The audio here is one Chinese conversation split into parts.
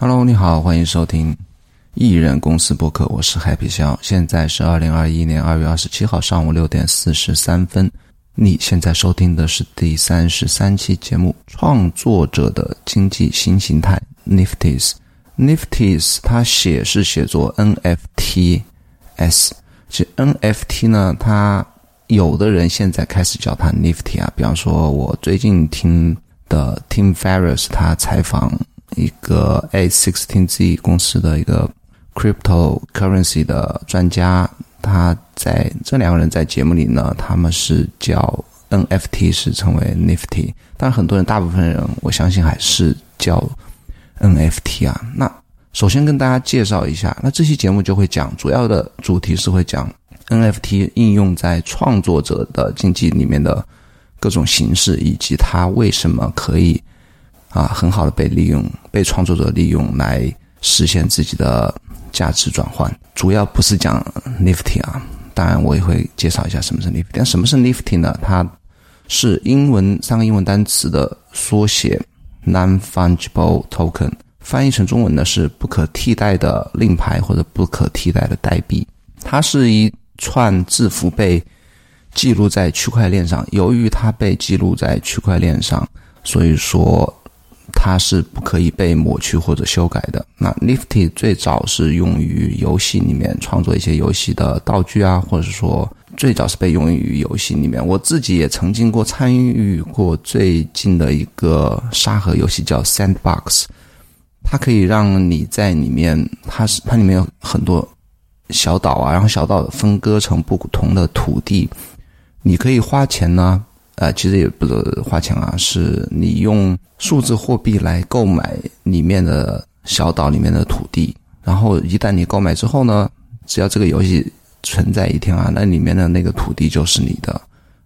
Hello，你好，欢迎收听艺人公司播客，我是 Happy 肖，现在是二零二一年二月二十七号上午六点四十三分。你现在收听的是第三十三期节目《创作者的经济新形态》（Nifties）。Nifties 它写是写作 NFTs，其实 NFT 呢，它有的人现在开始叫它 Nifty 啊，比方说我最近听的 Tim Ferriss 他采访。一个 A sixteen Z 公司的一个 cryptocurrency 的专家，他在这两个人在节目里呢，他们是叫 NFT 是称为 Nifty，但很多人大部分人我相信还是叫 NFT 啊。那首先跟大家介绍一下，那这期节目就会讲主要的主题是会讲 NFT 应用在创作者的经济里面的各种形式，以及它为什么可以。啊，很好的被利用，被创作者利用来实现自己的价值转换。主要不是讲 Nifty 啊，当然我也会介绍一下什么是 Nifty。但什么是 Nifty 呢？它是英文三个英文单词的缩写，Non-Fungible Token，翻译成中文呢是不可替代的令牌或者不可替代的代币。它是一串字符被记录在区块链上，由于它被记录在区块链上，所以说。它是不可以被抹去或者修改的。那 Nifty 最早是用于游戏里面创作一些游戏的道具啊，或者说最早是被用于游戏里面。我自己也曾经过参与过最近的一个沙盒游戏叫 Sandbox，它可以让你在里面，它是它里面有很多小岛啊，然后小岛分割成不同的土地，你可以花钱呢。呃，其实也不是花钱啊，是你用数字货币来购买里面的小岛里面的土地，然后一旦你购买之后呢，只要这个游戏存在一天啊，那里面的那个土地就是你的，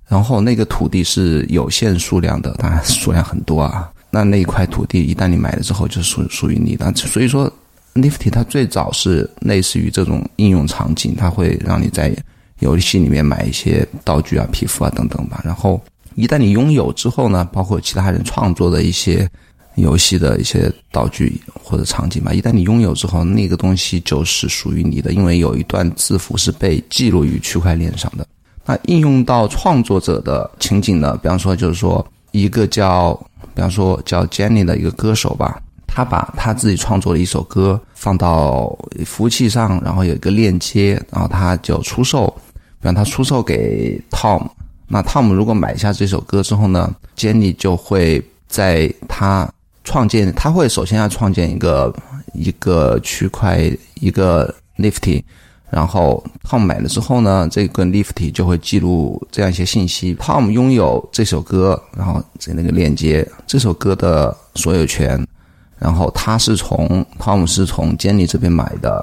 然后那个土地是有限数量的，当然 数量很多啊，那那一块土地一旦你买了之后就属属于你的，所以说，Nifty 它最早是类似于这种应用场景，它会让你在游戏里面买一些道具啊、皮肤啊等等吧，然后。一旦你拥有之后呢，包括其他人创作的一些游戏的一些道具或者场景吧，一旦你拥有之后，那个东西就是属于你的，因为有一段字符是被记录于区块链上的。那应用到创作者的情景呢？比方说，就是说一个叫，比方说叫 Jenny 的一个歌手吧，他把他自己创作的一首歌放到服务器上，然后有一个链接，然后他就出售，比方他出售给 Tom。那汤姆如果买下这首歌之后呢，Jenny 就会在他创建，他会首先要创建一个一个区块一个 Nifty，然后 Tom 买了之后呢，这个 Nifty 就会记录这样一些信息。汤姆拥有这首歌，然后在那个链接这首歌的所有权，然后他是从汤姆是从 Jenny 这边买的，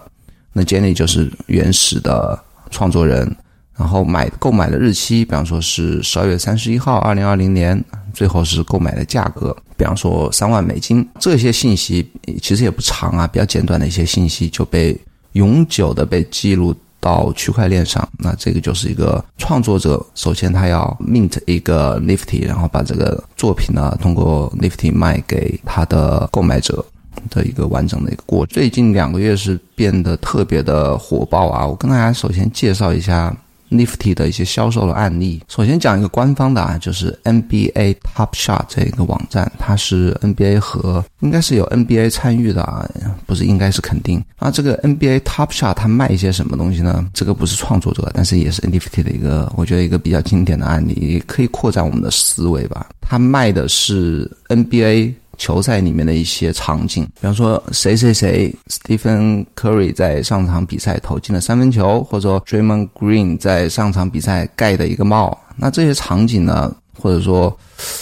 那 Jenny 就是原始的创作人。然后买购买的日期，比方说是十二月三十一号，二零二零年，最后是购买的价格，比方说三万美金。这些信息其实也不长啊，比较简短的一些信息就被永久的被记录到区块链上。那这个就是一个创作者，首先他要 mint 一个 Nifty，然后把这个作品呢通过 Nifty 卖给他的购买者的一个完整的一个过。最近两个月是变得特别的火爆啊！我跟大家首先介绍一下。Nifty 的一些销售的案例，首先讲一个官方的啊，就是 NBA Top Shot 这一个网站，它是 NBA 和应该是有 NBA 参与的啊，不是应该是肯定啊。这个 NBA Top Shot 它卖一些什么东西呢？这个不是创作者，但是也是 Nifty 的一个，我觉得一个比较经典的案例，也可以扩展我们的思维吧。它卖的是 NBA。球赛里面的一些场景，比方说谁谁谁，Stephen Curry 在上场比赛投进了三分球，或者说 Draymond Green 在上场比赛盖的一个帽，那这些场景呢，或者说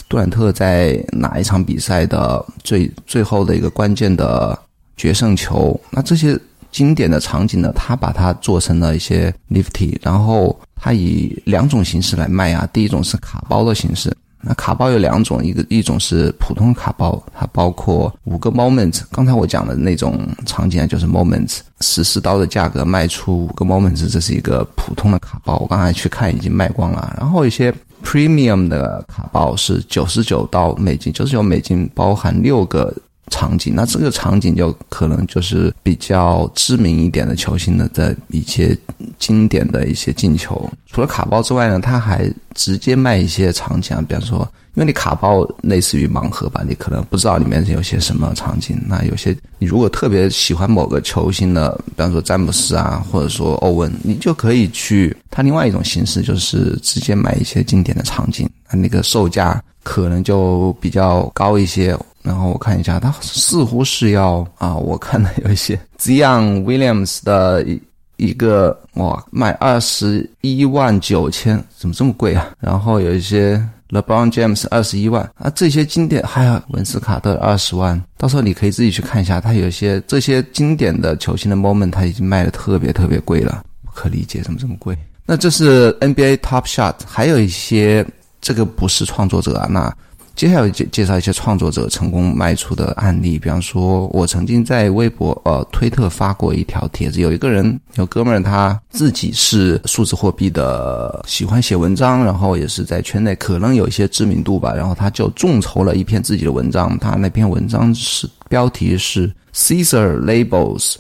杜兰特在哪一场比赛的最最后的一个关键的决胜球，那这些经典的场景呢，他把它做成了一些 Nifty，然后他以两种形式来卖啊，第一种是卡包的形式。那卡包有两种，一个一种是普通卡包，它包括五个 moment。刚才我讲的那种场景就是 moment，十四刀的价格卖出五个 moment，这是一个普通的卡包。我刚才去看已经卖光了。然后一些 premium 的卡包是九十九刀美金，九十九美金包含六个场景，那这个场景就可能就是比较知名一点的球星的的一些经典的一些进球。除了卡包之外呢，他还直接卖一些场景啊，比方说。因为你卡包类似于盲盒吧，你可能不知道里面有些什么场景。那有些你如果特别喜欢某个球星的，比方说詹姆斯啊，或者说欧文，你就可以去。他另外一种形式就是直接买一些经典的场景，那个售价可能就比较高一些。然后我看一下，他似乎是要啊，我看到有一些 Zion Williams 的一个哇，卖二十一万九千，怎么这么贵啊？然后有一些。LeBron James 二十一万啊，这些经典还有文斯卡特二十万，到时候你可以自己去看一下，他有些这些经典的球星的 moment，他已经卖的特别特别贵了，不可理解怎么这么贵。那这是 NBA Top Shot，还有一些这个不是创作者啊，那。接下来介介绍一些创作者成功卖出的案例，比方说，我曾经在微博、呃推特发过一条帖子，有一个人，有哥们儿，他自己是数字货币的，喜欢写文章，然后也是在圈内可能有一些知名度吧，然后他就众筹了一篇自己的文章，他那篇文章是标题是 Caesar Labels，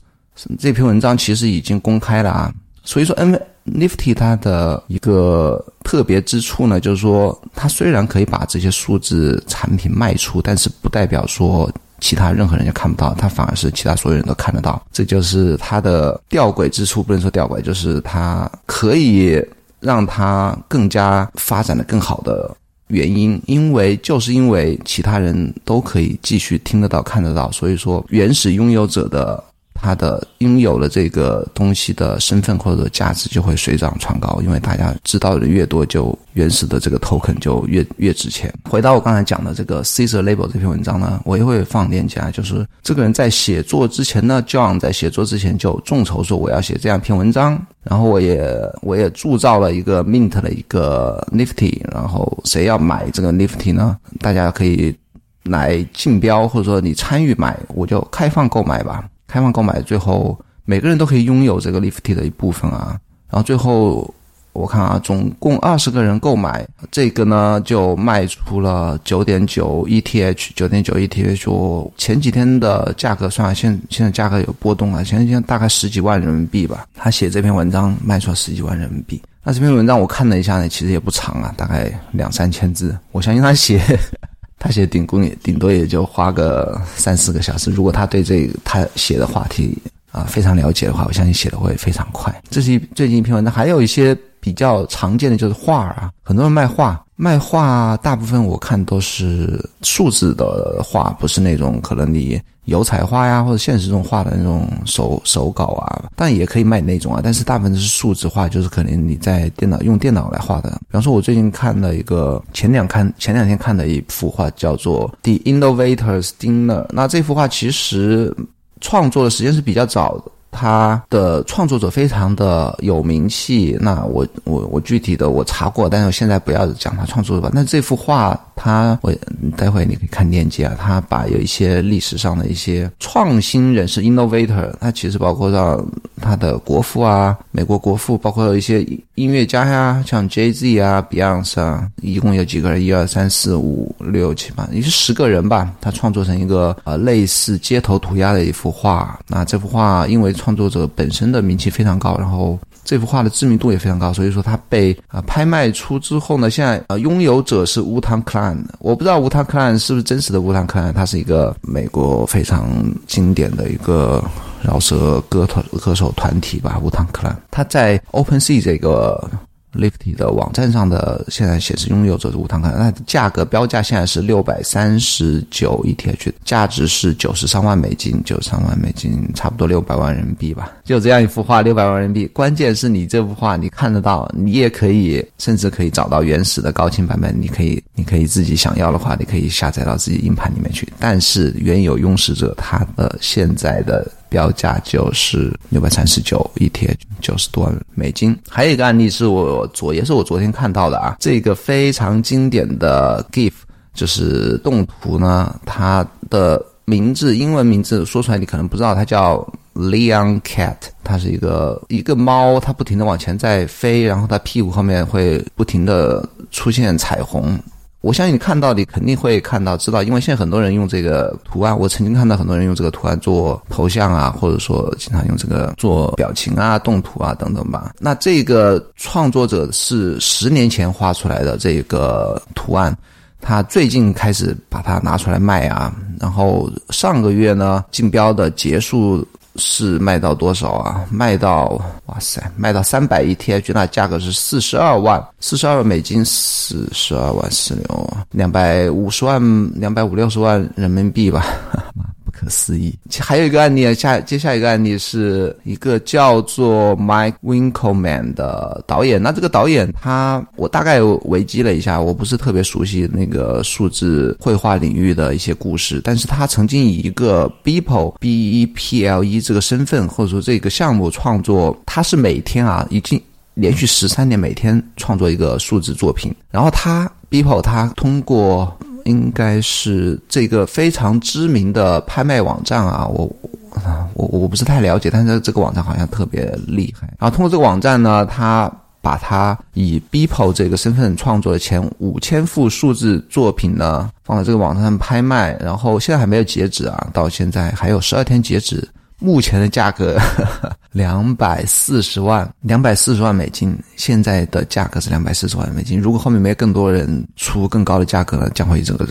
这篇文章其实已经公开了啊，所以说 N。Nifty 它的一个特别之处呢，就是说它虽然可以把这些数字产品卖出，但是不代表说其他任何人也看不到，它反而是其他所有人都看得到。这就是它的吊诡之处，不能说吊诡，就是它可以让它更加发展的更好的原因。因为就是因为其他人都可以继续听得到、看得到，所以说原始拥有者的。它的拥有的这个东西的身份或者价值就会水涨船高，因为大家知道的越多，就原始的这个 token 就越越值钱。回到我刚才讲的这个 c e s a r Label 这篇文章呢，我也会放链接啊。就是这个人在写作之前呢，John 在写作之前就众筹说我要写这样一篇文章，然后我也我也铸造了一个 Mint 的一个 Nifty，然后谁要买这个 Nifty 呢？大家可以来竞标，或者说你参与买，我就开放购买吧。开放购买，最后每个人都可以拥有这个 lift 的一部分啊。然后最后我看啊，总共二十个人购买这个呢，就卖出了九点九 ETH，九点九 ETH。我前几天的价格算了，现现在价格有波动啊，现在现在大概十几万人民币吧。他写这篇文章卖出了十几万人民币。那这篇文章我看了一下呢，其实也不长啊，大概两三千字。我相信他写。他写顶工也顶多也就花个三四个小时。如果他对这他写的话题啊非常了解的话，我相信写的会非常快。这是一最近一篇文章，还有一些比较常见的就是画啊，很多人卖画。卖画大部分我看都是数字的画，不是那种可能你油彩画呀或者现实中画的那种手手稿啊，但也可以卖那种啊。但是大部分是数字画，就是可能你在电脑用电脑来画的。比方说，我最近看了一个前两看前两天看的一幅画，叫做《The Innovators Dinner》。那这幅画其实创作的时间是比较早的。他的创作者非常的有名气，那我我我具体的我查过，但是我现在不要讲他创作的吧。那这幅画，他我待会你可以看链接啊。他把有一些历史上的一些创新人士 （innovator），他其实包括到他的国父啊，美国国父，包括一些音乐家呀，像 Jay Z 啊、Beyonce 啊，一共有几个人？一二三四五六七八，也是十个人吧。他创作成一个呃类似街头涂鸦的一幅画。那这幅画因为创作者本身的名气非常高，然后这幅画的知名度也非常高，所以说它被啊拍卖出之后呢，现在啊拥有者是乌汤克兰。我不知道乌汤克兰是不是真实的乌汤克兰，他是一个美国非常经典的一个饶舌歌团歌手团体吧，乌汤克兰。他在 Open Sea 这个。Lifty 的网站上的现在显示拥有者是无糖可那价格标价现在是六百三十九 ETH，价值是九十三万美金，九十三万美金差不多六百万人民币吧。就这样一幅画，六百万人民币。关键是你这幅画你看得到，你也可以甚至可以找到原始的高清版本，你可以你可以自己想要的话，你可以下载到自己硬盘里面去。但是原有拥使者他的现在的。标价就是六百三十九一贴九十多美金。还有一个案例是我昨也是我昨天看到的啊，这个非常经典的 GIF 就是动图呢，它的名字英文名字说出来你可能不知道，它叫 Leon Cat，它是一个一个猫，它不停的往前在飞，然后它屁股后面会不停的出现彩虹。我相信你看到，你肯定会看到知道，因为现在很多人用这个图案，我曾经看到很多人用这个图案做头像啊，或者说经常用这个做表情啊、动图啊等等吧。那这个创作者是十年前画出来的这个图案，他最近开始把它拿出来卖啊，然后上个月呢竞标的结束。是卖到多少啊？卖到哇塞，卖到三百一 TH，那价格是四十二万，四十二美金，四十二万四六，两百五十万，两百五六十万人民币吧。不可思议！还有一个案例啊，下接下一个案例是一个叫做 Mike Winkelman 的导演。那这个导演他，我大概维基了一下，我不是特别熟悉那个数字绘画领域的一些故事，但是他曾经以一个 Beeple B E P L E 这个身份或者说这个项目创作，他是每天啊，已经连续十三年每天创作一个数字作品。然后他 Beeple 他通过。应该是这个非常知名的拍卖网站啊，我我我不是太了解，但是这个网站好像特别厉害。然后通过这个网站呢，他把他以 Beeple 这个身份创作的前五千幅数字作品呢，放在这个网站上拍卖，然后现在还没有截止啊，到现在还有十二天截止。目前的价格 两百四十万，两百四十万美金。现在的价格是两百四十万美金。如果后面没有更多人出更高的价格呢，将会这个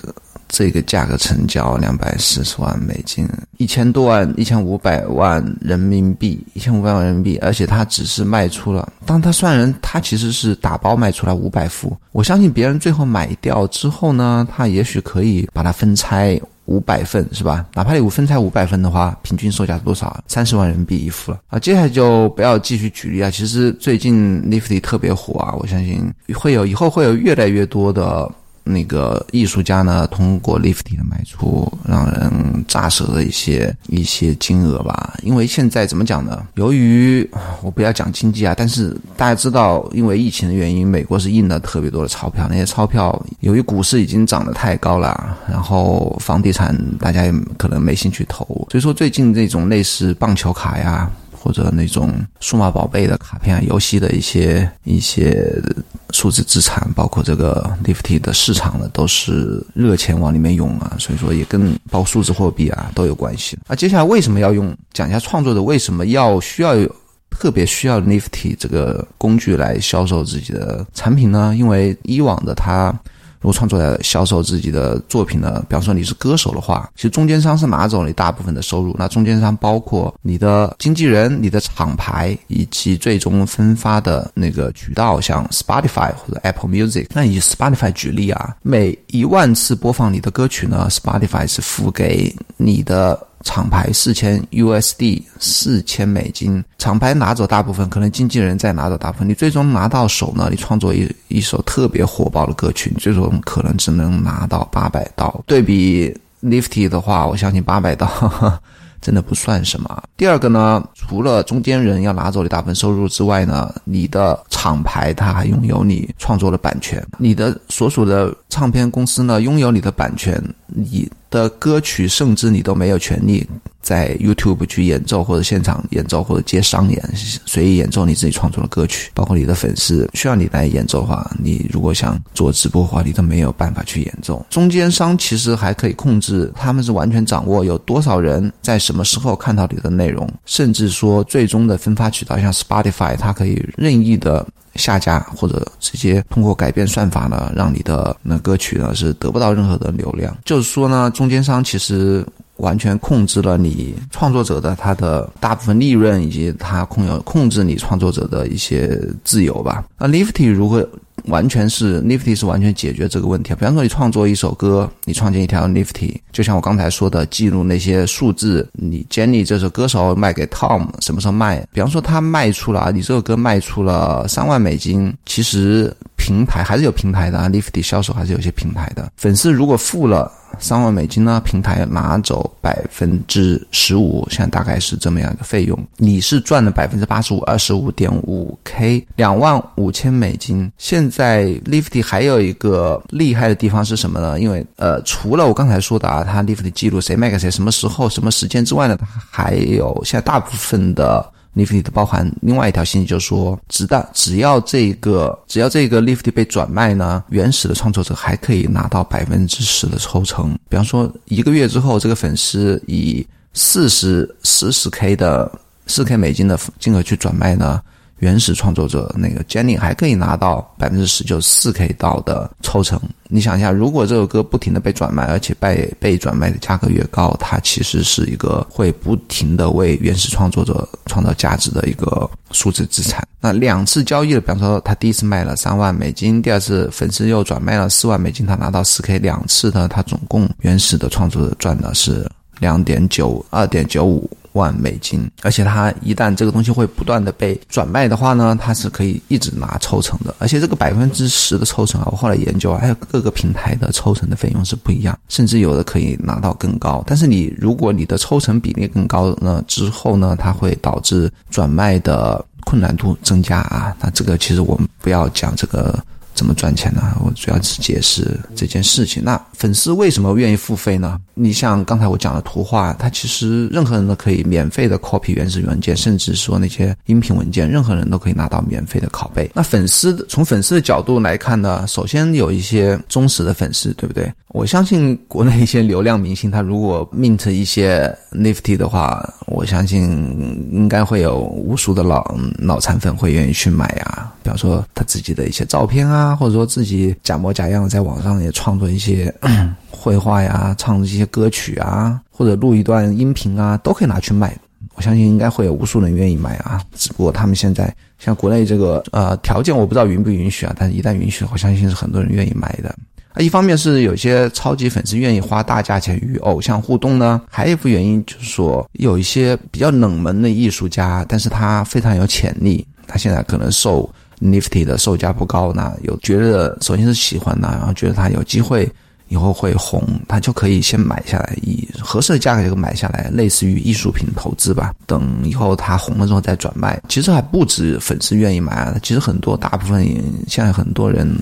这个价格成交两百四十万美金，一千多万，一千五百万人民币，一千五百万人民币。而且他只是卖出了，当他算人，他其实是打包卖出来五百幅。我相信别人最后买掉之后呢，他也许可以把它分拆。五百份是吧？哪怕你五分才五百份的话，平均售价是多少？三十万人民币一副了啊！接下来就不要继续举例啊。其实最近 Nifty 特别火啊，我相信会有以后会有越来越多的。那个艺术家呢，通过 Lifty 的卖出，让人咋舌的一些一些金额吧。因为现在怎么讲呢？由于我不要讲经济啊，但是大家知道，因为疫情的原因，美国是印了特别多的钞票。那些钞票由于股市已经涨得太高了，然后房地产大家也可能没兴趣投，所以说最近这种类似棒球卡呀。或者那种数码宝贝的卡片、游戏的一些一些数字资产，包括这个 Nifty 的市场呢，都是热钱往里面涌啊，所以说也跟包数字货币啊都有关系。那接下来为什么要用讲一下创作者为什么要需要有特别需要 Nifty 这个工具来销售自己的产品呢？因为以往的他。如果创作者销售自己的作品呢？比方说你是歌手的话，其实中间商是拿走了你大部分的收入。那中间商包括你的经纪人、你的厂牌以及最终分发的那个渠道，像 Spotify 或者 Apple Music。那以 Spotify 举例啊，每一万次播放你的歌曲呢，Spotify 是付给你的。厂牌四千 USD 四千美金，厂牌拿走大部分，可能经纪人再拿走大部分。你最终拿到手呢？你创作一一首特别火爆的歌曲，最终可能只能拿到八百刀。对比 Nifty 的话，我相信八百刀。真的不算什么。第二个呢，除了中间人要拿走你大部分收入之外呢，你的厂牌它还拥有你创作的版权，你的所属的唱片公司呢拥有你的版权，你的歌曲甚至你都没有权利。在 YouTube 去演奏或者现场演奏或者接商演，随意演奏你自己创作的歌曲，包括你的粉丝需要你来演奏的话，你如果想做直播的话，你都没有办法去演奏。中间商其实还可以控制，他们是完全掌握有多少人在什么时候看到你的内容，甚至说最终的分发渠道，像 Spotify，它可以任意的下架或者直接通过改变算法呢，让你的那歌曲呢是得不到任何的流量。就是说呢，中间商其实。完全控制了你创作者的他的大部分利润，以及他控有控制你创作者的一些自由吧。那 Lifty 如何完全是 Nifty 是完全解决这个问题。比方说，你创作一首歌，你创建一条 Nifty，就像我刚才说的，记录那些数字。你 Jenny 这首歌手卖给 Tom 什么时候卖？比方说他卖出了啊，你这首歌卖出了三万美金，其实平台还是有平台的啊，Lifty 销售还是有些平台的。粉丝如果付了。三万美金呢？平台拿走百分之十五，现在大概是这么样一个费用。你是赚了百分之八十五，二十五点五 K，两万五千美金。现在 Lifty 还有一个厉害的地方是什么呢？因为呃，除了我刚才说的啊，它 Lifty 记录谁卖给谁，什么时候、什么时间之外呢，它还有现在大部分的。Nifty 的包含另外一条信息，就是说，只的只要这个只要这个 Nifty 被转卖呢，原始的创作者还可以拿到百分之十的抽成。比方说，一个月之后，这个粉丝以四十四十 K 的四 K 美金的金额去转卖呢。原始创作者那个 Jenny 还可以拿到百分之十九四 K 到的抽成。你想一下，如果这首歌不停的被转卖，而且被被转卖的价格越高，它其实是一个会不停的为原始创作者创造价值的一个数字资产。那两次交易了，比方说他第一次卖了三万美金，第二次粉丝又转卖了四万美金，他拿到四 K，两次呢，他总共原始的创作者赚的是两点九二点九五。万美金，而且它一旦这个东西会不断的被转卖的话呢，它是可以一直拿抽成的。而且这个百分之十的抽成啊，我后来研究，还有各个平台的抽成的费用是不一样，甚至有的可以拿到更高。但是你如果你的抽成比例更高呢，之后呢，它会导致转卖的困难度增加啊。那这个其实我们不要讲这个。怎么赚钱呢？我主要是解释这件事情。那粉丝为什么愿意付费呢？你像刚才我讲的图画，它其实任何人都可以免费的 copy 原始文件，甚至说那些音频文件，任何人都可以拿到免费的拷贝。那粉丝从粉丝的角度来看呢，首先有一些忠实的粉丝，对不对？我相信国内一些流量明星，他如果 mint 一些 Nifty 的话，我相信应该会有无数的老脑残粉会愿意去买啊。比方说他自己的一些照片啊。或者说自己假模假样在网上也创作一些 绘画呀，唱一些歌曲啊，或者录一段音频啊，都可以拿去卖。我相信应该会有无数人愿意买啊。只不过他们现在像国内这个呃条件，我不知道允不允许啊。但是一旦允许，我相信是很多人愿意买的。啊，一方面是有些超级粉丝愿意花大价钱与偶像互动呢，还有一部原因就是说有一些比较冷门的艺术家，但是他非常有潜力，他现在可能受。Nifty 的售价不高呢，有觉得首先是喜欢呢，然后觉得它有机会以后会红，他就可以先买下来，以合适的价格就买下来，类似于艺术品投资吧。等以后它红了之后再转卖。其实还不止粉丝愿意买啊，其实很多大部分现在很多人。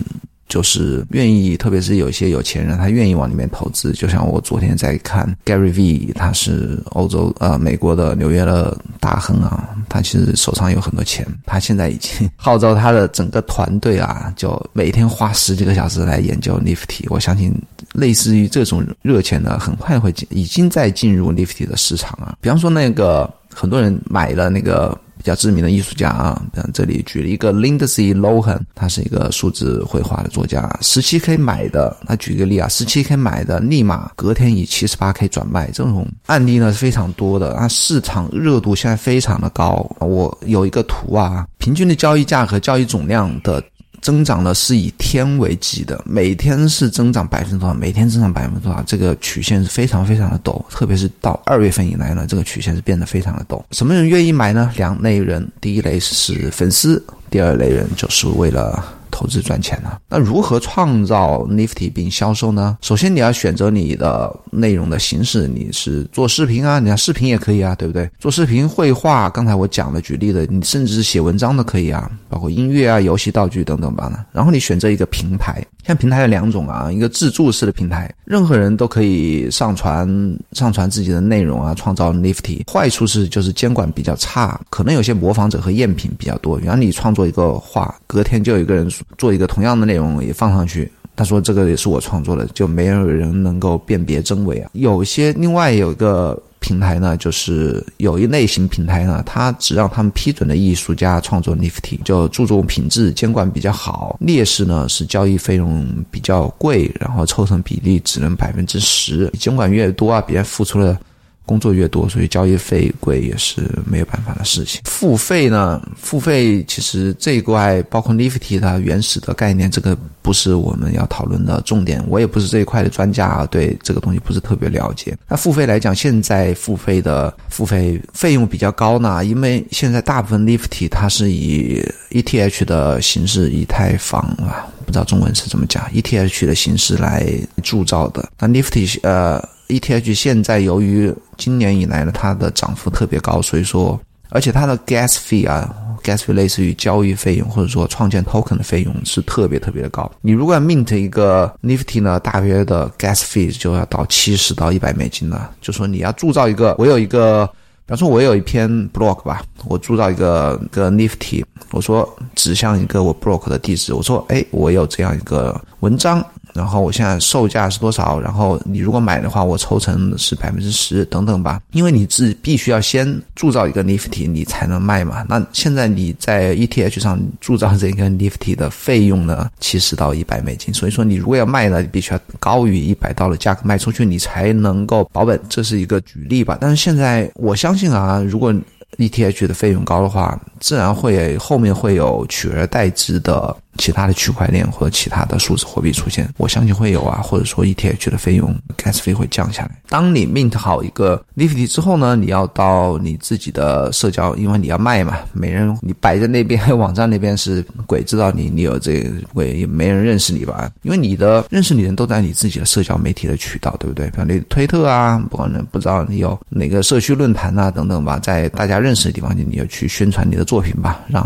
就是愿意，特别是有一些有钱人，他愿意往里面投资。就像我昨天在看 Gary V，他是欧洲呃美国的纽约的大亨啊，他其实手上有很多钱，他现在已经号召他的整个团队啊，就每天花十几个小时来研究 Nifty。我相信类似于这种热钱呢，很快会进，已经在进入 Nifty 的市场啊。比方说那个很多人买了那个。比较知名的艺术家啊，像这里举了一个 Lindsay Lohan，他是一个数字绘画的作家，十七 K 买的，他举个例啊，十七 K 买的，立马隔天以七十八 K 转卖，这种案例呢是非常多的，啊，市场热度现在非常的高。我有一个图啊，平均的交易价和交易总量的。增长呢是以天为基的，每天是增长百分之多少？每天增长百分之多少？这个曲线是非常非常的陡，特别是到二月份以来呢，这个曲线是变得非常的陡。什么人愿意买呢？两类人，第一类是粉丝，第二类人就是为了。投资赚钱呢？那如何创造 Nifty 并销售呢？首先你要选择你的内容的形式，你是做视频啊，你看视频也可以啊，对不对？做视频、绘画，刚才我讲的举例的，你甚至是写文章都可以啊，包括音乐啊、游戏道具等等吧呢。然后你选择一个平台。像平台有两种啊，一个自助式的平台，任何人都可以上传上传自己的内容啊，创造 Nifty。坏处是就是监管比较差，可能有些模仿者和赝品比较多。然后你创作一个画，隔天就有一个人做一个同样的内容也放上去，他说这个也是我创作的，就没有人能够辨别真伪啊。有些另外有一个。平台呢，就是有一类型平台呢，它只让他们批准的艺术家创作 NFT，就注重品质，监管比较好。劣势呢是交易费用比较贵，然后抽成比例只能百分之十，监管越多啊，别人付出了。工作越多，所以交易费贵也是没有办法的事情。付费呢？付费其实这一块包括 Nifty 它原始的概念，这个不是我们要讨论的重点。我也不是这一块的专家啊，对这个东西不是特别了解。那付费来讲，现在付费的付费费用比较高呢，因为现在大部分 Nifty 它是以 ETH 的形式，以太坊啊，不知道中文是怎么讲，ETH 的形式来铸造的。那 Nifty 呃。ETH 现在由于今年以来呢，它的涨幅特别高，所以说，而且它的 gas fee 啊，gas fee 类似于交易费用或者说创建 token 的费用是特别特别的高。你如果要 mint 一个 Nifty 呢，大约的 gas fee 就要到七十到一百美金了。就说你要铸造一个，我有一个比方说，我有一篇 blog 吧，我铸造一个个 Nifty，我说指向一个我 blog 的地址，我说，哎，我有这样一个文章。然后我现在售价是多少？然后你如果买的话，我抽成是百分之十等等吧。因为你自必须要先铸造一个 Nifty，你才能卖嘛。那现在你在 ETH 上铸造这个 Nifty 的费用呢，七十到一百美金。所以说你如果要卖呢，你必须要高于一百刀的价格卖出去，你才能够保本。这是一个举例吧。但是现在我相信啊，如果 ETH 的费用高的话，自然会后面会有取而代之的。其他的区块链或者其他的数字货币出现，我相信会有啊，或者说 ETH 的费用 gas 费会降下来。当你 mint 好一个 Nifty 之后呢，你要到你自己的社交，因为你要卖嘛，没人你摆在那边 网站那边是鬼知道你你有这鬼也没人认识你吧？因为你的认识你的人都在你自己的社交媒体的渠道，对不对？比如你推特啊，不管不知道你有哪个社区论坛啊等等吧，在大家认识的地方，你要去宣传你的作品吧，让。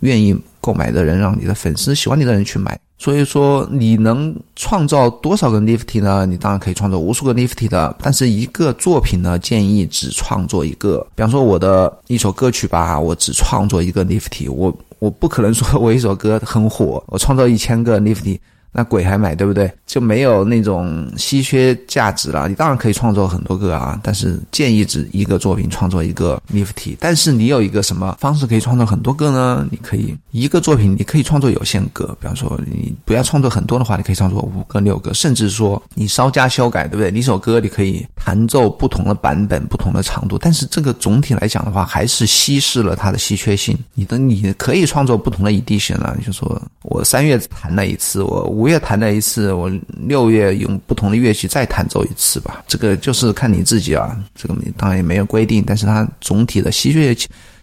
愿意购买的人，让你的粉丝喜欢你的人去买。所以说，你能创造多少个 Nifty 呢？你当然可以创造无数个 Nifty 的。但是一个作品呢，建议只创作一个。比方说我的一首歌曲吧，我只创作一个 Nifty。我我不可能说我一首歌很火，我创造一千个 Nifty。那鬼还买对不对？就没有那种稀缺价值了。你当然可以创作很多个啊，但是建议只一个作品创作一个 Nifty。但是你有一个什么方式可以创作很多个呢？你可以一个作品你可以创作有限个，比方说你不要创作很多的话，你可以创作五个、六个，甚至说你稍加修改，对不对？你一首歌你可以弹奏不同的版本、不同的长度，但是这个总体来讲的话，还是稀释了它的稀缺性。你的你可以创作不同的 edition 了，你就说我三月弹了一次，我。五月弹了一次，我六月用不同的乐器再弹奏一次吧。这个就是看你自己啊，这个当然也没有规定，但是它总体的稀缺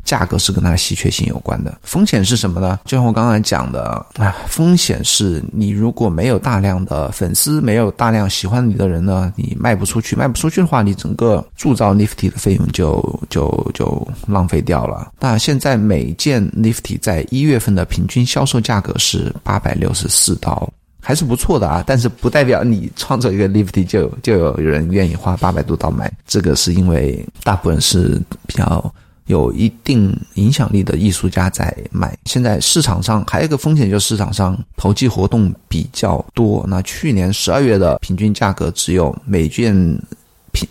价格是跟它的稀缺性有关的。风险是什么呢？就像我刚才讲的啊，风险是你如果没有大量的粉丝，没有大量喜欢你的人呢，你卖不出去。卖不出去的话，你整个铸造 Nifty 的费用就就就浪费掉了。那现在每件 Nifty 在一月份的平均销售价格是八百六十四刀。还是不错的啊，但是不代表你创作一个 lifty 就就有人愿意花八百多刀买。这个是因为大部分是比较有一定影响力的艺术家在买。现在市场上还有一个风险，就是市场上投机活动比较多。那去年十二月的平均价格只有每件。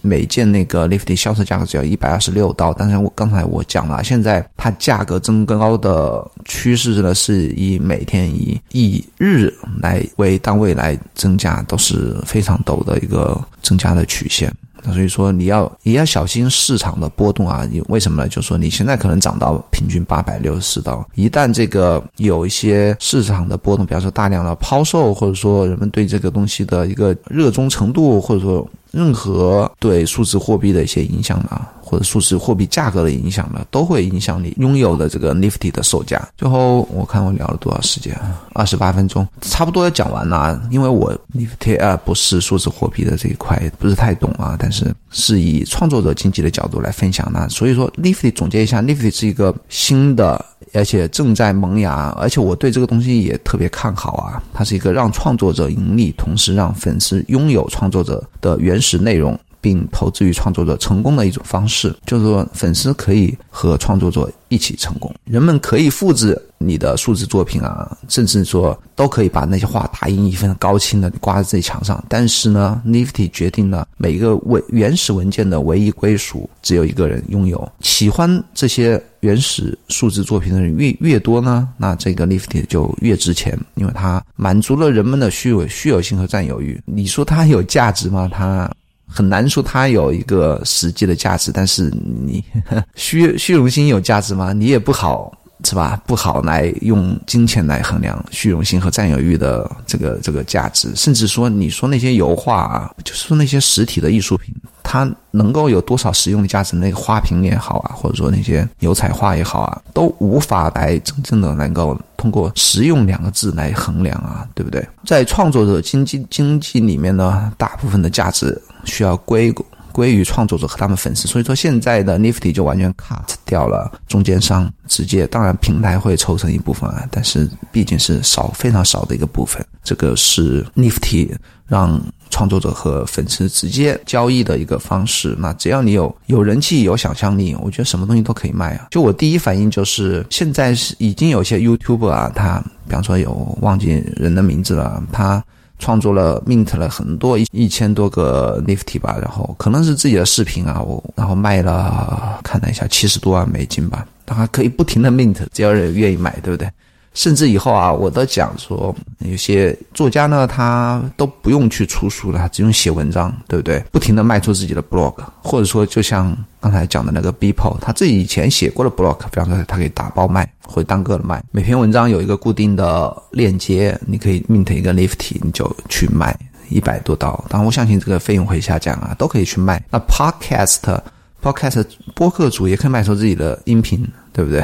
每件那个 Lifty 销售价格只要一百二十六刀，但是我刚才我讲了，现在它价格增高的趋势呢，是以每天以以日来为单位来增加，都是非常陡的一个增加的曲线。所以说你要也要小心市场的波动啊！你为什么呢？就是说你现在可能涨到平均八百六十四刀，一旦这个有一些市场的波动，比方说大量的抛售，或者说人们对这个东西的一个热衷程度，或者说。任何对数字货币的一些影响呢，或者数字货币价格的影响呢，都会影响你拥有的这个 Nifty 的售价。最后我看我聊了多少时间啊？二十八分钟，差不多要讲完了。因为我 Nifty 啊不是数字货币的这一块不是太懂啊，但是是以创作者经济的角度来分享呢。所以说 Nifty 总结一下，Nifty 是一个新的。而且正在萌芽，而且我对这个东西也特别看好啊！它是一个让创作者盈利，同时让粉丝拥有创作者的原始内容。并投资于创作者成功的一种方式，就是说粉丝可以和创作者一起成功，人们可以复制你的数字作品啊，甚至说都可以把那些画打印一份高清的挂在自己墙上。但是呢，Nifty 决定了每一个文原始文件的唯一归属只有一个人拥有。喜欢这些原始数字作品的人越越多呢，那这个 Nifty 就越值钱，因为它满足了人们的虚伪虚有性和占有欲。你说它有价值吗？它？很难说它有一个实际的价值，但是你 虚虚荣心有价值吗？你也不好是吧？不好来用金钱来衡量虚荣心和占有欲的这个这个价值。甚至说，你说那些油画啊，就是说那些实体的艺术品，它能够有多少实用的价值？那个花瓶也好啊，或者说那些油彩画也好啊，都无法来真正的能够通过实用两个字来衡量啊，对不对？在创作者经济经济里面呢，大部分的价值。需要归归于创作者和他们粉丝，所以说现在的 Nifty 就完全 cut 掉了中间商，直接当然平台会抽成一部分啊，但是毕竟是少非常少的一个部分。这个是 Nifty 让创作者和粉丝直接交易的一个方式。那只要你有有人气、有想象力，我觉得什么东西都可以卖啊。就我第一反应就是，现在是已经有些 YouTube 啊，他比方说有忘记人的名字了，他创作了 mint 了很多一一千多个 Nifty 吧，然后可能是自己的视频啊，我然后卖了看了一下七十多万美金吧，他还可以不停的 mint，只要人愿意买，对不对？甚至以后啊，我都讲说，有些作家呢，他都不用去出书了，只用写文章，对不对？不停的卖出自己的 blog，或者说就像刚才讲的那个 BPO，他自己以前写过的 blog，比方说他可以打包卖或者单个的卖，每篇文章有一个固定的链接，你可以 mint 一个 lifty，你就去卖一百多刀。当然，我相信这个费用会下降啊，都可以去卖。那 podcast，podcast 播客主也可以卖出自己的音频，对不对？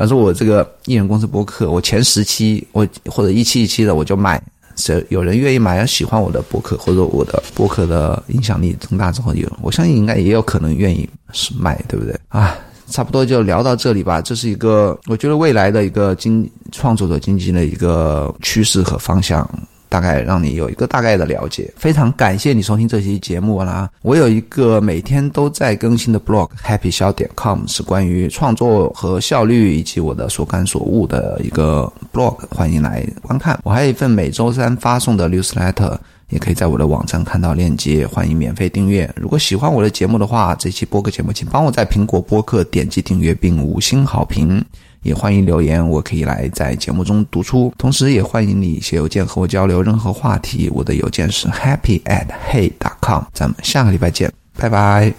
比方说，我这个艺人公司播客，我前十期我或者一期一期的我就卖，谁有人愿意买，喜欢我的播客或者我的播客的影响力增大之后，有我相信应该也有可能愿意是卖，对不对啊？差不多就聊到这里吧。这是一个我觉得未来的一个经创作者经济的一个趋势和方向。大概让你有一个大概的了解。非常感谢你收听这期节目啦！我有一个每天都在更新的 blog happy 小点 com，是关于创作和效率以及我的所感所悟的一个 blog，欢迎来观看。我还有一份每周三发送的 newsletter，也可以在我的网站看到链接，欢迎免费订阅。如果喜欢我的节目的话，这期播客节目请帮我在苹果播客点击订阅并五星好评。也欢迎留言，我可以来在节目中读出。同时，也欢迎你写邮件和我交流任何话题。我的邮件是 happy at hey dot com。咱们下个礼拜见，拜拜。